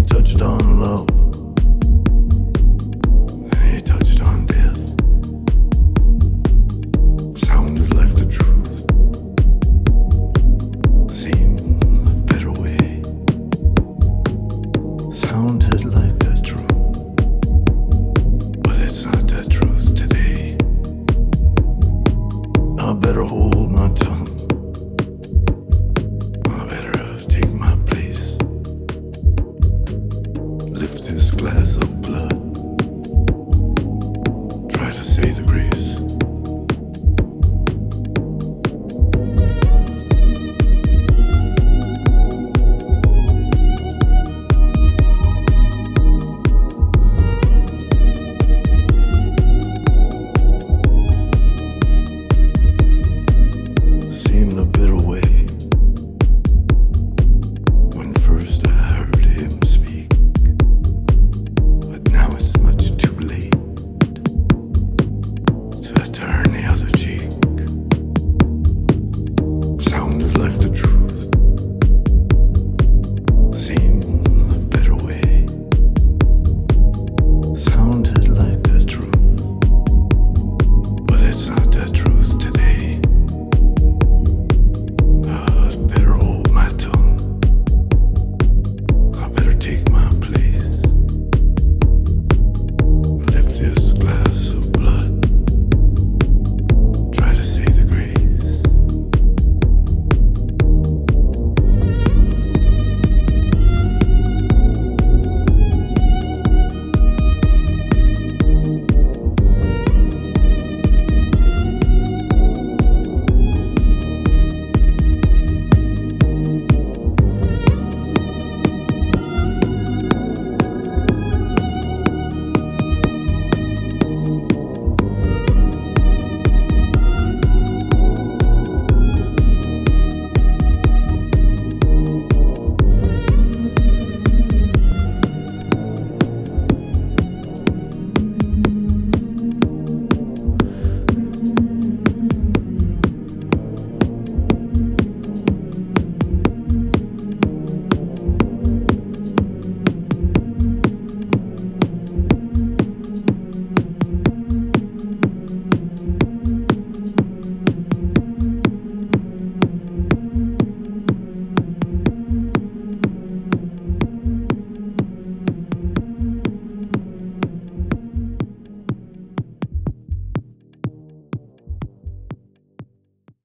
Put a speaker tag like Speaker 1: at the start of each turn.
Speaker 1: touched on love.